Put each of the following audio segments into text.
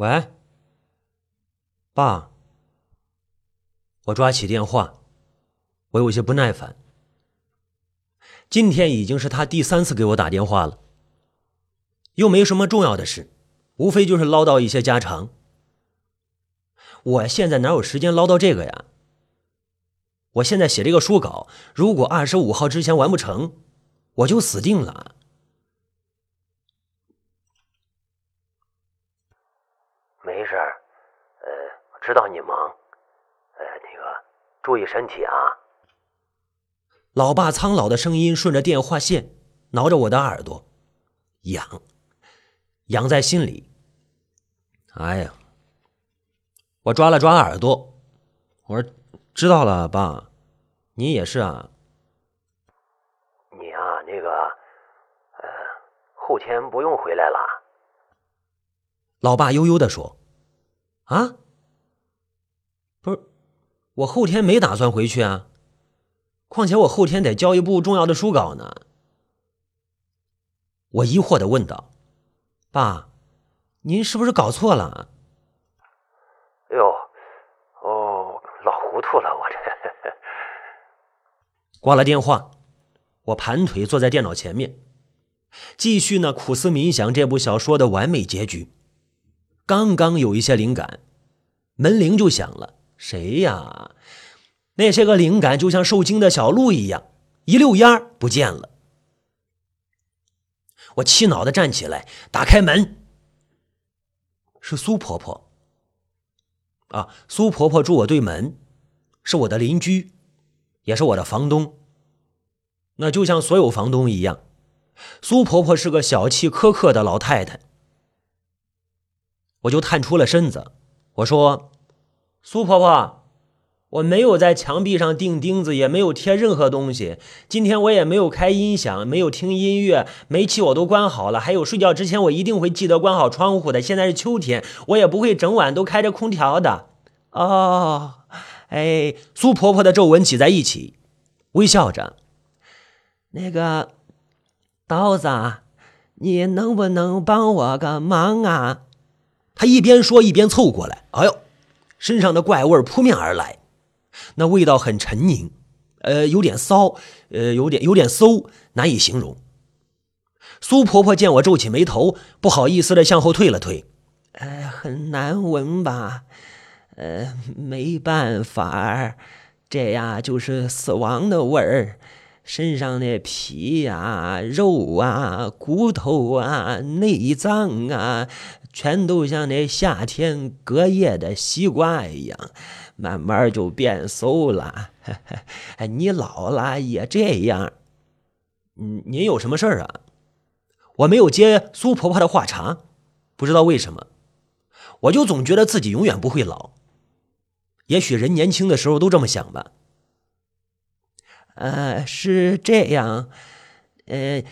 喂，爸。我抓起电话，我有些不耐烦。今天已经是他第三次给我打电话了，又没什么重要的事，无非就是唠叨一些家常。我现在哪有时间唠叨这个呀？我现在写这个书稿，如果二十五号之前完不成，我就死定了。没事儿，呃，知道你忙，呃，那个注意身体啊。老爸苍老的声音顺着电话线挠着我的耳朵，痒，痒在心里。哎呀，我抓了抓耳朵，我说：“知道了，爸，你也是啊。”你啊，那个，呃，后天不用回来了。老爸悠悠的说：“啊，不是，我后天没打算回去啊。况且我后天得交一部重要的书稿呢。”我疑惑的问道：“爸，您是不是搞错了？”哎呦，哦，老糊涂了，我这。挂了电话，我盘腿坐在电脑前面，继续呢苦思冥想这部小说的完美结局。刚刚有一些灵感，门铃就响了。谁呀？那些个灵感就像受惊的小鹿一样，一溜烟儿不见了。我气恼的站起来，打开门。是苏婆婆。啊，苏婆婆住我对门，是我的邻居，也是我的房东。那就像所有房东一样，苏婆婆是个小气苛刻的老太太。我就探出了身子，我说：“苏婆婆，我没有在墙壁上钉钉子，也没有贴任何东西。今天我也没有开音响，没有听音乐，煤气我都关好了。还有睡觉之前，我一定会记得关好窗户的。现在是秋天，我也不会整晚都开着空调的。”哦，哎，苏婆婆的皱纹挤在一起，微笑着：“那个刀子，你能不能帮我个忙啊？”他一边说一边凑过来，哎呦，身上的怪味扑面而来，那味道很沉凝，呃，有点骚，呃，有点有点馊，难以形容。苏婆婆见我皱起眉头，不好意思的向后退了退，呃，很难闻吧？呃，没办法，这呀就是死亡的味儿，身上的皮呀、肉啊、骨头啊、内脏啊。全都像那夏天隔夜的西瓜一样，慢慢就变馊了。你老了也这样。嗯，您有什么事儿啊？我没有接苏婆婆的话茬，不知道为什么，我就总觉得自己永远不会老。也许人年轻的时候都这么想吧。呃，是这样。呃，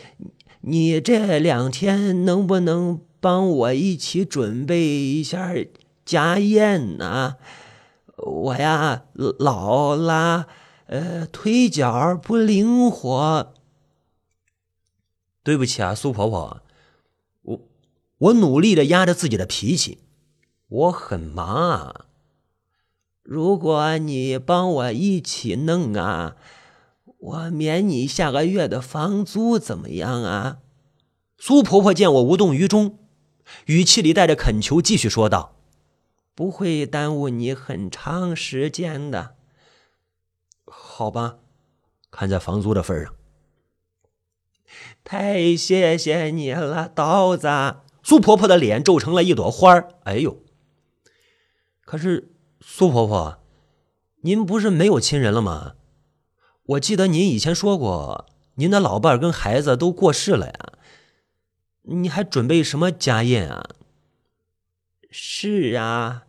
你这两天能不能？帮我一起准备一下家宴呐！我呀老了，呃，腿脚不灵活。对不起啊，苏婆婆，我我努力的压着自己的脾气，我很忙啊。如果你帮我一起弄啊，我免你下个月的房租，怎么样啊？苏婆婆见我无动于衷。语气里带着恳求，继续说道：“不会耽误你很长时间的，好吧？看在房租的份上，太谢谢你了，刀子。”苏婆婆的脸皱成了一朵花哎呦！可是苏婆婆，您不是没有亲人了吗？我记得您以前说过，您的老伴儿跟孩子都过世了呀。你还准备什么家宴啊？是啊，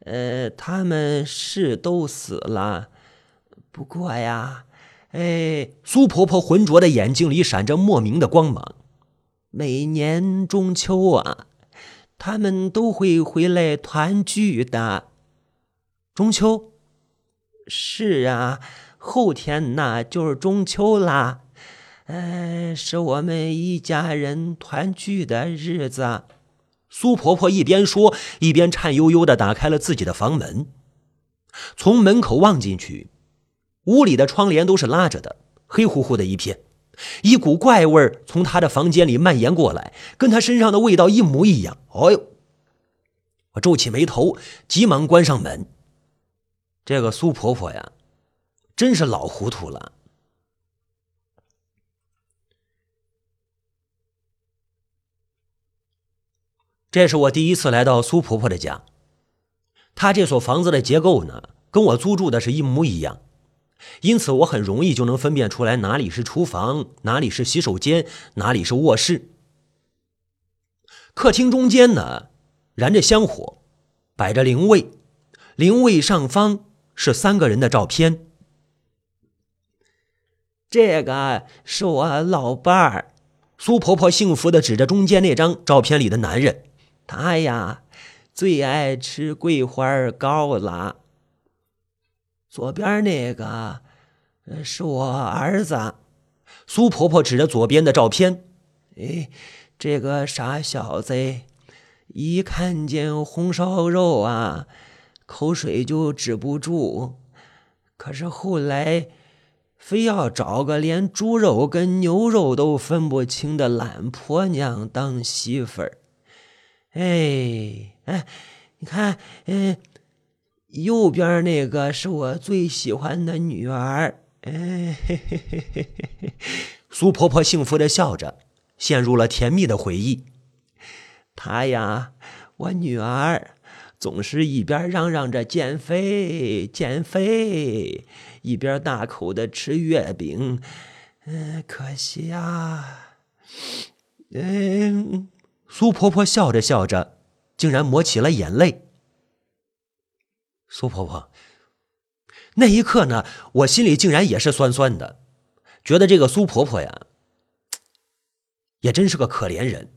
呃，他们是都死了。不过呀，哎，苏婆婆浑浊的眼睛里闪着莫名的光芒。每年中秋啊，他们都会回来团聚的。中秋？是啊，后天那就是中秋啦。呃，是我们一家人团聚的日子。苏婆婆一边说，一边颤悠悠的打开了自己的房门。从门口望进去，屋里的窗帘都是拉着的，黑乎乎的一片。一股怪味从她的房间里蔓延过来，跟她身上的味道一模一样。哎呦！我皱起眉头，急忙关上门。这个苏婆婆呀，真是老糊涂了。这是我第一次来到苏婆婆的家。她这所房子的结构呢，跟我租住的是一模一样，因此我很容易就能分辨出来哪里是厨房，哪里是洗手间，哪里是卧室。客厅中间呢，燃着香火，摆着灵位，灵位上方是三个人的照片。这个是我老伴儿，苏婆婆幸福的指着中间那张照片里的男人。他呀，最爱吃桂花糕了。左边那个是我儿子，苏婆婆指着左边的照片。哎，这个傻小子，一看见红烧肉啊，口水就止不住。可是后来，非要找个连猪肉跟牛肉都分不清的懒婆娘当媳妇儿。哎哎，你看，嗯，右边那个是我最喜欢的女儿。哎，嘿嘿嘿嘿嘿苏婆婆幸福的笑着，陷入了甜蜜的回忆。她呀，我女儿，总是一边嚷嚷着减肥减肥，一边大口的吃月饼。嗯，可惜啊，嗯。苏婆婆笑着笑着，竟然抹起了眼泪。苏婆婆，那一刻呢，我心里竟然也是酸酸的，觉得这个苏婆婆呀，也真是个可怜人。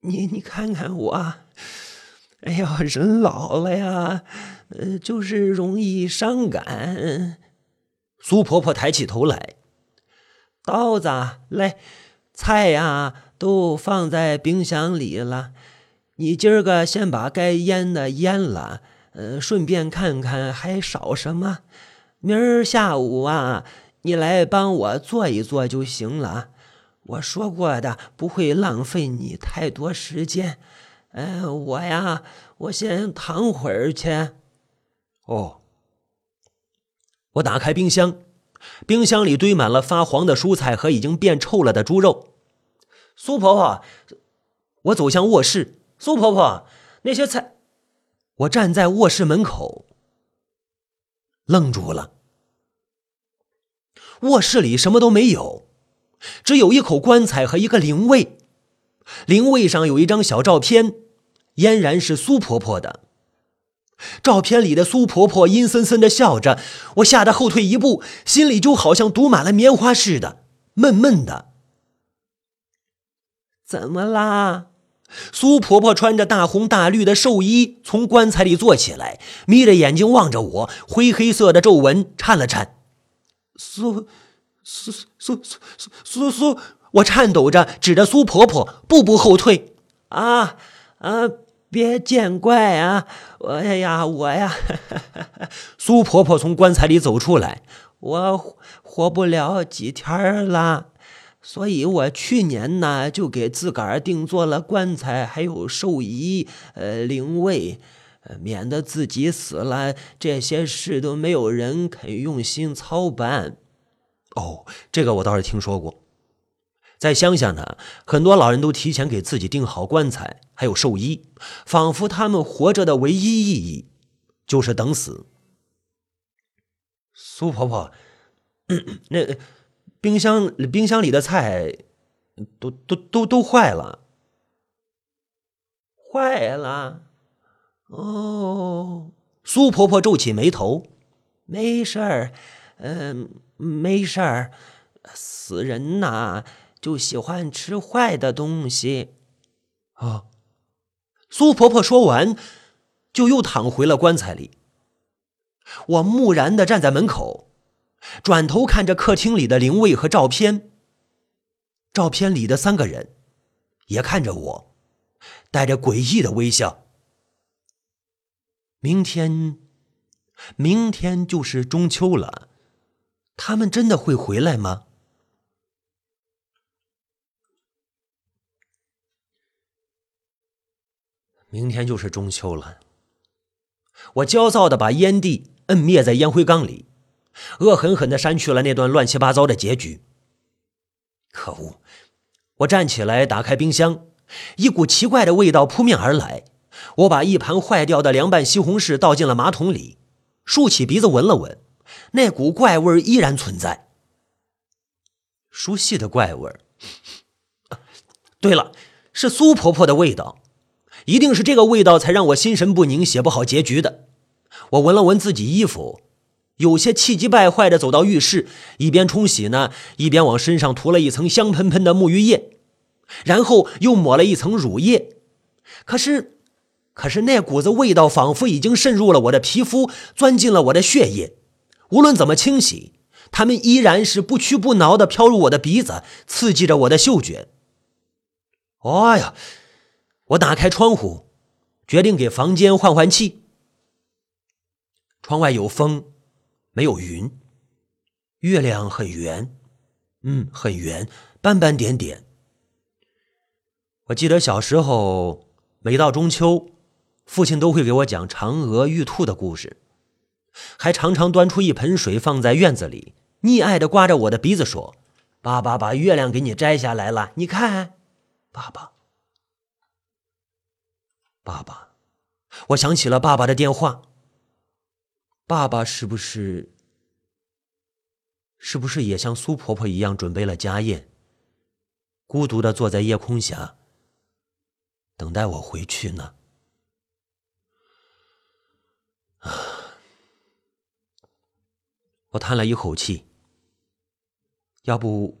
你你看看我，哎呀，人老了呀，呃，就是容易伤感。苏婆婆抬起头来，刀子来，菜呀。都放在冰箱里了，你今儿个先把该腌的腌了，呃，顺便看看还少什么。明儿下午啊，你来帮我做一做就行了。我说过的，不会浪费你太多时间。嗯，我呀，我先躺会儿去。哦，我打开冰箱，冰箱里堆满了发黄的蔬菜和已经变臭了的猪肉。苏婆婆，我走向卧室。苏婆婆，那些菜……我站在卧室门口，愣住了。卧室里什么都没有，只有一口棺材和一个灵位。灵位上有一张小照片，俨然是苏婆婆的。照片里的苏婆婆阴森森的笑着，我吓得后退一步，心里就好像堵满了棉花似的，闷闷的。怎么啦？苏婆婆穿着大红大绿的寿衣，从棺材里坐起来，眯着眼睛望着我，灰黑色的皱纹颤了颤。苏苏苏苏苏苏苏，我颤抖着指着苏婆婆，步步后退。啊啊！别见怪啊！我呀，我呀。苏婆婆从棺材里走出来，我活不了几天了。所以我去年呢，就给自个儿定做了棺材，还有寿衣，呃，灵位，免得自己死了，这些事都没有人肯用心操办。哦，这个我倒是听说过，在乡下呢，很多老人都提前给自己订好棺材，还有寿衣，仿佛他们活着的唯一意义就是等死。苏婆婆，那。冰箱冰箱里的菜都都都都坏了，坏了。哦，苏婆婆皱起眉头，没事儿，嗯，没事儿。死人呐，就喜欢吃坏的东西。啊，苏婆婆说完，就又躺回了棺材里。我木然的站在门口。转头看着客厅里的灵位和照片，照片里的三个人也看着我。带着诡异的微笑。明天，明天就是中秋了，他们真的会回来吗？明天就是中秋了，我焦躁的把烟蒂摁灭在烟灰缸里，恶狠狠的删去了那段乱七八糟的结局。可恶！我站起来，打开冰箱，一股奇怪的味道扑面而来。我把一盘坏掉的凉拌西红柿倒进了马桶里，竖起鼻子闻了闻，那股怪味依然存在。熟悉的怪味儿。对了，是苏婆婆的味道，一定是这个味道才让我心神不宁，写不好结局的。我闻了闻自己衣服，有些气急败坏的走到浴室，一边冲洗呢，一边往身上涂了一层香喷喷的沐浴液，然后又抹了一层乳液。可是。可是那股子味道仿佛已经渗入了我的皮肤，钻进了我的血液。无论怎么清洗，它们依然是不屈不挠的飘入我的鼻子，刺激着我的嗅觉。哎呀！我打开窗户，决定给房间换换气。窗外有风，没有云，月亮很圆，嗯，很圆，斑斑点点。我记得小时候，每到中秋。父亲都会给我讲嫦娥玉兔的故事，还常常端出一盆水放在院子里，溺爱的刮着我的鼻子说：“爸爸把月亮给你摘下来了，你看，爸爸，爸爸。”我想起了爸爸的电话。爸爸是不是，是不是也像苏婆婆一样准备了家宴，孤独的坐在夜空下，等待我回去呢？我叹了一口气，要不，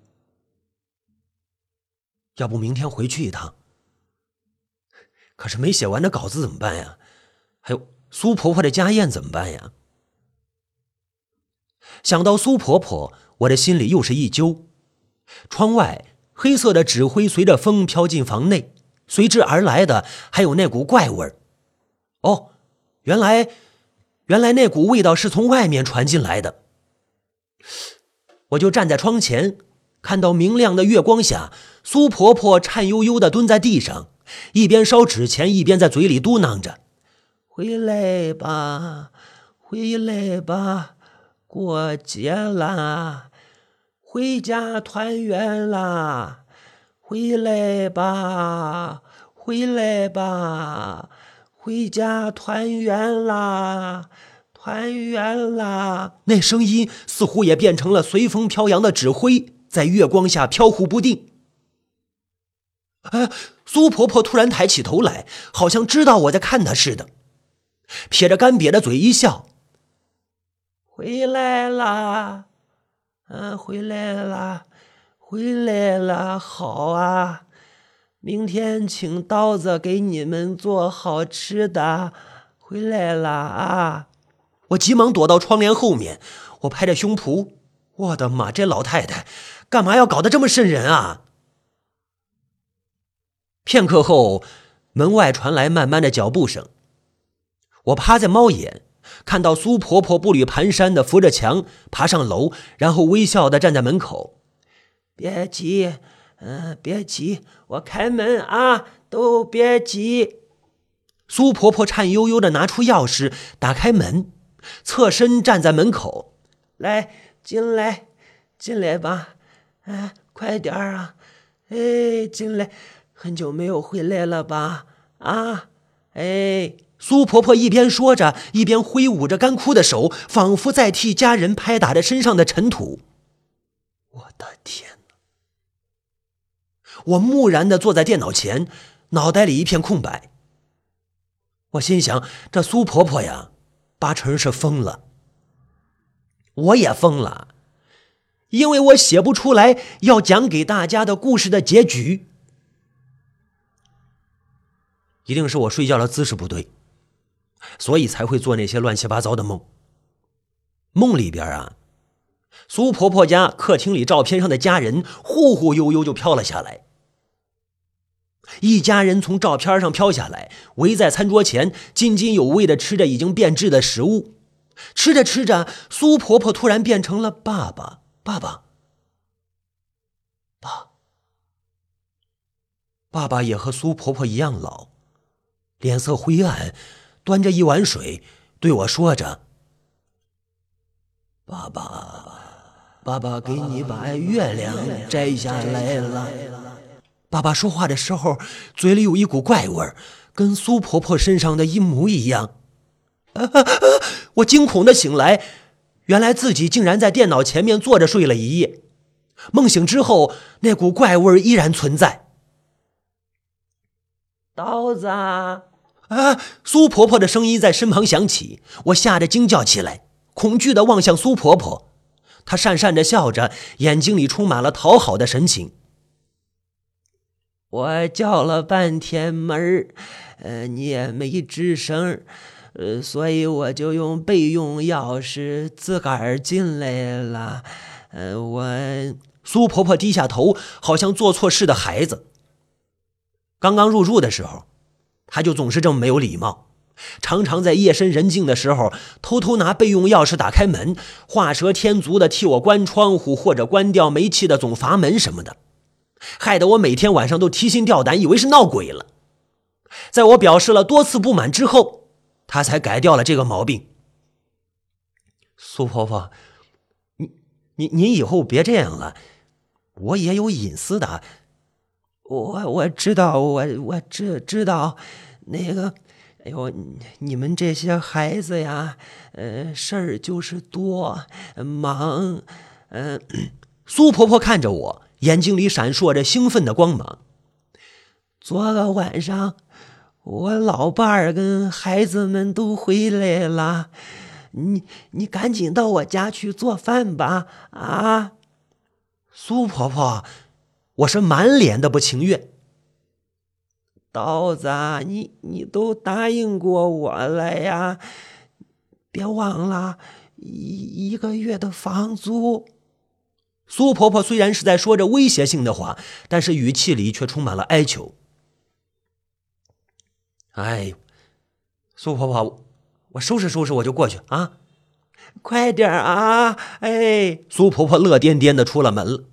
要不明天回去一趟。可是没写完的稿子怎么办呀？还有苏婆婆的家宴怎么办呀？想到苏婆婆，我的心里又是一揪。窗外黑色的纸灰随着风飘进房内，随之而来的还有那股怪味儿。哦，原来，原来那股味道是从外面传进来的。我就站在窗前，看到明亮的月光下，苏婆婆颤悠悠的蹲在地上，一边烧纸钱，一边在嘴里嘟囔着：“回来吧，回来吧，过节啦，回家团圆啦，回来吧，回来吧，回家团圆啦。”团圆啦！那声音似乎也变成了随风飘扬的纸灰，在月光下飘忽不定。哎，苏婆婆突然抬起头来，好像知道我在看她似的，撇着干瘪的嘴一笑：“回来啦，嗯，回来啦，回来了，好啊！明天请刀子给你们做好吃的。回来了啊！”我急忙躲到窗帘后面，我拍着胸脯，我的妈！这老太太干嘛要搞得这么瘆人啊？片刻后，门外传来慢慢的脚步声。我趴在猫眼，看到苏婆婆步履蹒跚的扶着墙爬上楼，然后微笑的站在门口。别急，嗯，别急，我开门啊，都别急。苏婆婆颤悠悠的拿出钥匙，打开门。侧身站在门口，来进来，进来吧，哎，快点儿啊，哎，进来，很久没有回来了吧？啊，哎，苏婆婆一边说着，一边挥舞着干枯的手，仿佛在替家人拍打着身上的尘土。我的天哪！我木然的坐在电脑前，脑袋里一片空白。我心想：这苏婆婆呀。八成是疯了，我也疯了，因为我写不出来要讲给大家的故事的结局，一定是我睡觉的姿势不对，所以才会做那些乱七八糟的梦。梦里边啊，苏婆婆家客厅里照片上的家人忽忽悠悠就飘了下来，一家人从照片上飘下来，围在餐桌前，津津有味的吃着已经变质的食物。吃着吃着，苏婆婆突然变成了爸爸，爸爸，爸，爸爸也和苏婆婆一样老，脸色灰暗，端着一碗水对我说着：“爸爸，爸爸，给你把月亮摘下来了。”爸爸说话的时候，嘴里有一股怪味，跟苏婆婆身上的一模一样。我惊恐的醒来，原来自己竟然在电脑前面坐着睡了一夜。梦醒之后，那股怪味依然存在。刀子啊！苏婆婆的声音在身旁响起，我吓得惊叫起来，恐惧的望向苏婆婆。她讪讪的笑着，眼睛里充满了讨好的神情。我叫了半天门儿，呃，你也没吱声。呃，所以我就用备用钥匙自个儿进来了。呃，我苏婆婆低下头，好像做错事的孩子。刚刚入住的时候，他就总是这么没有礼貌，常常在夜深人静的时候偷偷拿备用钥匙打开门，画蛇添足的替我关窗户或者关掉煤气的总阀门什么的，害得我每天晚上都提心吊胆，以为是闹鬼了。在我表示了多次不满之后。他才改掉了这个毛病。苏婆婆，你、你、您以后别这样了，我也有隐私的。我我知道，我我知知道，那个，哎呦，你们这些孩子呀，呃，事儿就是多，忙。嗯，苏婆婆看着我，眼睛里闪烁着兴奋的光芒。昨个晚上。我老伴儿跟孩子们都回来了，你你赶紧到我家去做饭吧！啊，苏婆婆，我是满脸的不情愿。刀子，你你都答应过我了呀，别忘了一一个月的房租。苏婆婆虽然是在说着威胁性的话，但是语气里却充满了哀求。哎，苏婆婆，我收拾收拾我就过去啊！快点啊！哎，苏婆婆乐颠颠的出了门了。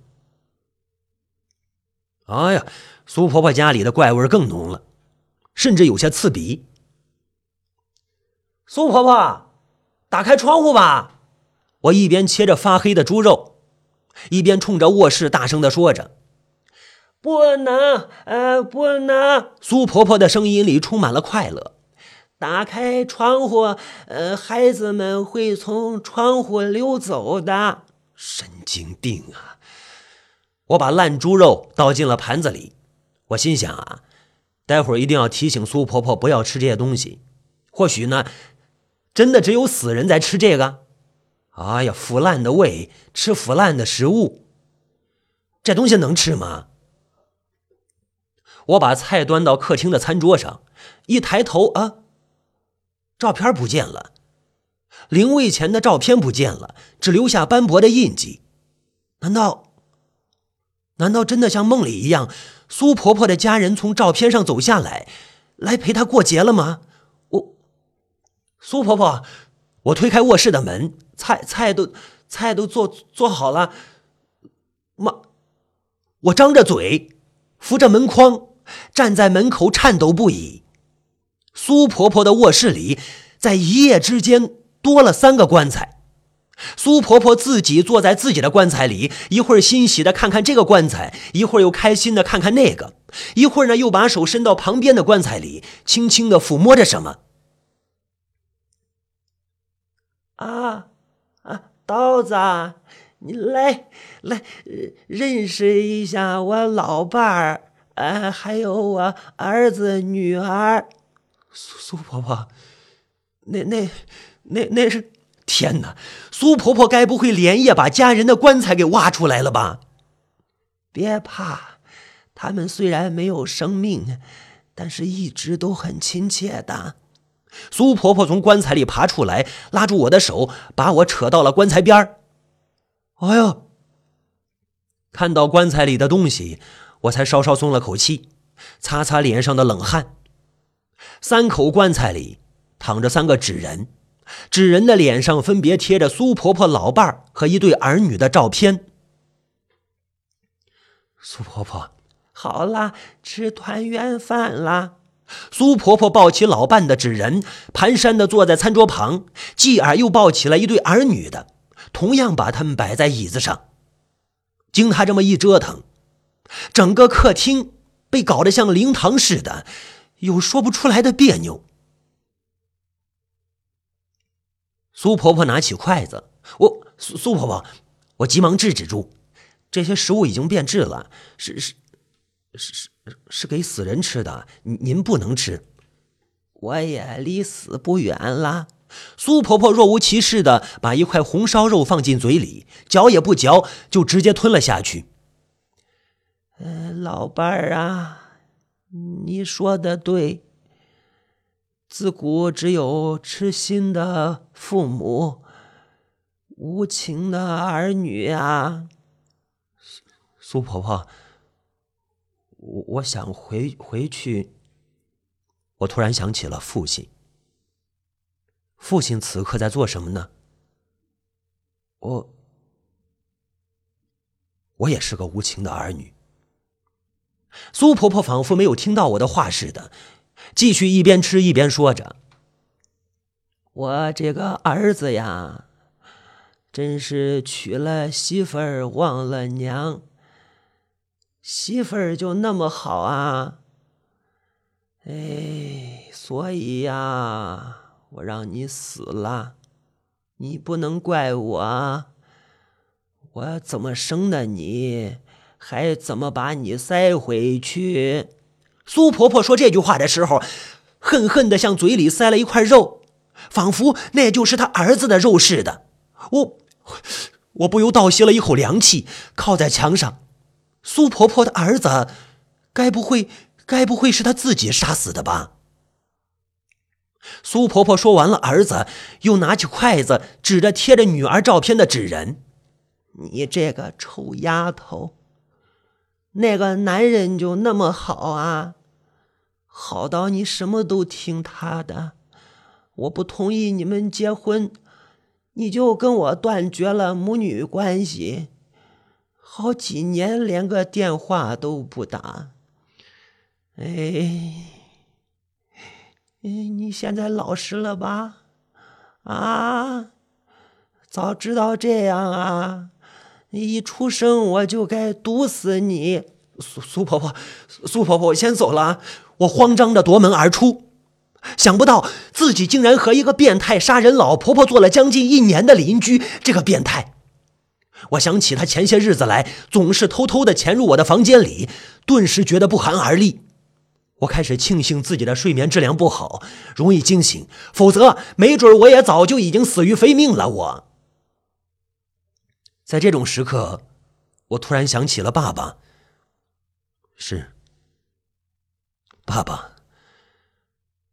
哎呀，苏婆婆家里的怪味更浓了，甚至有些刺鼻。苏婆婆，打开窗户吧！我一边切着发黑的猪肉，一边冲着卧室大声的说着。不能，呃，不能！苏婆婆的声音里充满了快乐。打开窗户，呃，孩子们会从窗户溜走的。神经病啊！我把烂猪肉倒进了盘子里。我心想啊，待会儿一定要提醒苏婆婆不要吃这些东西。或许呢，真的只有死人在吃这个。哎呀，腐烂的胃，吃腐烂的食物，这东西能吃吗？我把菜端到客厅的餐桌上，一抬头啊，照片不见了，灵位前的照片不见了，只留下斑驳的印记。难道，难道真的像梦里一样，苏婆婆的家人从照片上走下来，来陪她过节了吗？我，苏婆婆，我推开卧室的门，菜菜都菜都做做好了。妈，我张着嘴，扶着门框。站在门口颤抖不已。苏婆婆的卧室里，在一夜之间多了三个棺材。苏婆婆自己坐在自己的棺材里，一会儿欣喜的看看这个棺材，一会儿又开心的看看那个，一会儿呢又把手伸到旁边的棺材里，轻轻的抚摸着什么。啊啊，刀子，你来来认识一下我老伴儿。呃，还有我儿子女儿，苏苏婆婆，那那那那是天哪！苏婆婆该不会连夜把家人的棺材给挖出来了吧？别怕，他们虽然没有生命，但是一直都很亲切的。苏婆婆从棺材里爬出来，拉住我的手，把我扯到了棺材边。哎呦，看到棺材里的东西。我才稍稍松了口气，擦擦脸上的冷汗。三口棺材里躺着三个纸人，纸人的脸上分别贴着苏婆婆老伴儿和一对儿女的照片。苏婆婆，好啦，吃团圆饭啦！苏婆婆抱起老伴的纸人，蹒跚的坐在餐桌旁，继而又抱起了一对儿女的，同样把他们摆在椅子上。经她这么一折腾，整个客厅被搞得像灵堂似的，有说不出来的别扭。苏婆婆拿起筷子，我苏苏婆婆，我急忙制止住。这些食物已经变质了，是是是是是给死人吃的，您不能吃。我也离死不远了。苏婆婆若无其事的把一块红烧肉放进嘴里，嚼也不嚼，就直接吞了下去。呃，老伴儿啊，你说的对。自古只有痴心的父母，无情的儿女啊。苏婆婆，我我想回回去。我突然想起了父亲。父亲此刻在做什么呢？我我也是个无情的儿女。苏婆婆仿佛没有听到我的话似的，继续一边吃一边说着：“我这个儿子呀，真是娶了媳妇儿忘了娘。”媳妇儿就那么好啊？哎，所以呀，我让你死了，你不能怪我。我怎么生的你，还怎么把你塞回去？苏婆婆说这句话的时候，恨恨的向嘴里塞了一块肉，仿佛那就是她儿子的肉似的。我，我不由倒吸了一口凉气，靠在墙上。苏婆婆的儿子，该不会，该不会是她自己杀死的吧？苏婆婆说完了儿子，又拿起筷子指着贴着女儿照片的纸人：“你这个臭丫头，那个男人就那么好啊？好到你什么都听他的？我不同意你们结婚，你就跟我断绝了母女关系。”好几年连个电话都不打，哎，你现在老实了吧？啊，早知道这样啊，一出生我就该毒死你！苏苏婆婆，苏婆婆，我先走了啊。我慌张的夺门而出，想不到自己竟然和一个变态杀人老婆婆做了将近一年的邻居。这个变态！我想起他前些日子来总是偷偷的潜入我的房间里，顿时觉得不寒而栗。我开始庆幸自己的睡眠质量不好，容易惊醒，否则没准我也早就已经死于非命了。我，在这种时刻，我突然想起了爸爸。是，爸爸。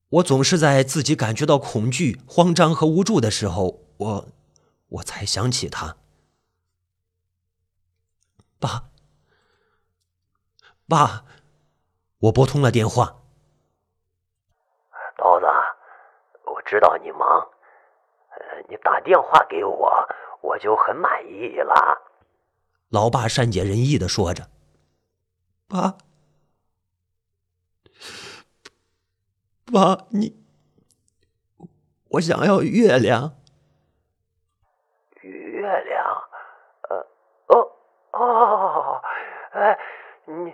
我总是在自己感觉到恐惧、慌张和无助的时候，我，我才想起他。爸，爸，我拨通了电话。刀子，我知道你忙，呃，你打电话给我，我就很满意了。老爸善解人意的说着：“爸，爸，你，我想要月亮。”月亮，呃哦，哎，你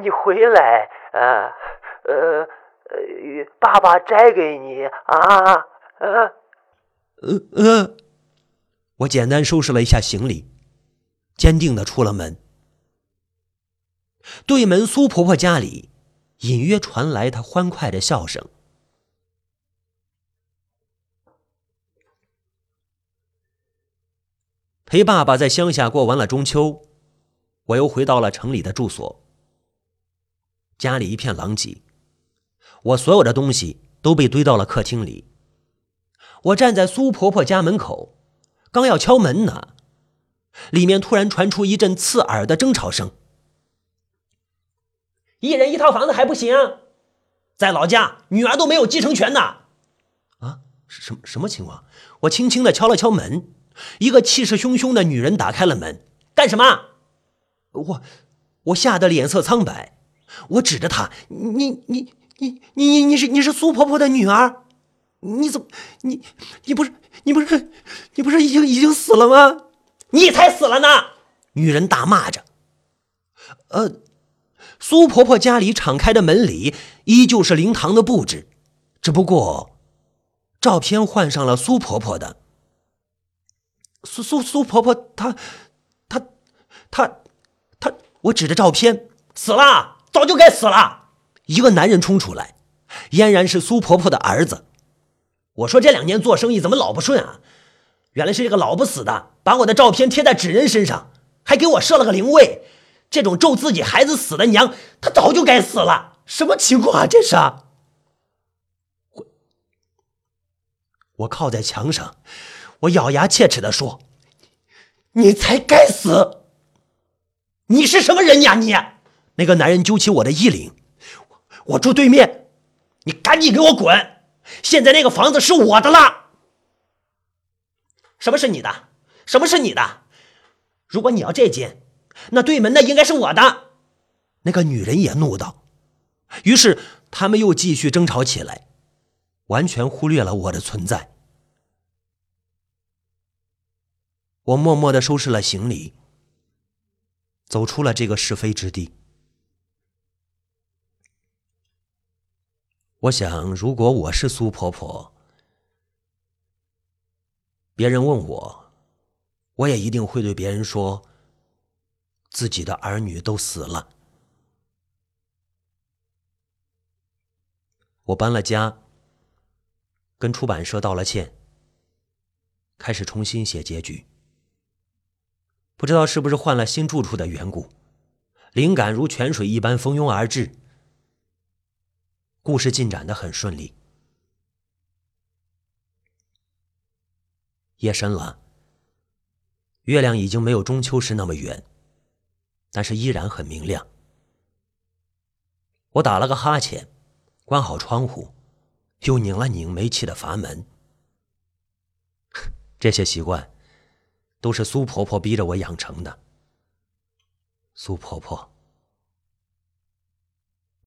你回来，呃呃呃，爸爸摘给你啊，呃呃呃，我简单收拾了一下行李，坚定的出了门。对门苏婆婆家里，隐约传来她欢快的笑声。陪爸爸在乡下过完了中秋。我又回到了城里的住所。家里一片狼藉，我所有的东西都被堆到了客厅里。我站在苏婆婆家门口，刚要敲门呢，里面突然传出一阵刺耳的争吵声。一人一套房子还不行？在老家，女儿都没有继承权呢。啊，什什么情况？我轻轻的敲了敲门，一个气势汹汹的女人打开了门。干什么？我我吓得脸色苍白。我指着她：“你你你你你你是你是苏婆婆的女儿？你怎么你你不是你不是你不是已经已经死了吗？你才死了呢！”女人大骂着。呃，苏婆婆家里敞开的门里依旧是灵堂的布置，只不过照片换上了苏婆婆的。苏苏苏婆婆，她。她她她，我指着照片，死了，早就该死了。一个男人冲出来，俨然是苏婆婆的儿子。我说这两年做生意怎么老不顺啊？原来是这个老不死的把我的照片贴在纸人身上，还给我设了个灵位。这种咒自己孩子死的娘，她早就该死了。什么情况啊？这是？我，我靠在墙上，我咬牙切齿的说：“你才该死！”你是什么人呀？你那个男人揪起我的衣领，我住对面，你赶紧给我滚！现在那个房子是我的了。什么是你的？什么是你的？如果你要这间，那对门的应该是我的。那个女人也怒道。于是他们又继续争吵起来，完全忽略了我的存在。我默默的收拾了行李。走出了这个是非之地。我想，如果我是苏婆婆，别人问我，我也一定会对别人说，自己的儿女都死了。我搬了家，跟出版社道了歉，开始重新写结局。不知道是不是换了新住处的缘故，灵感如泉水一般蜂拥而至，故事进展的很顺利。夜深了，月亮已经没有中秋时那么圆，但是依然很明亮。我打了个哈欠，关好窗户，又拧了拧煤气的阀门。这些习惯。都是苏婆婆逼着我养成的。苏婆婆。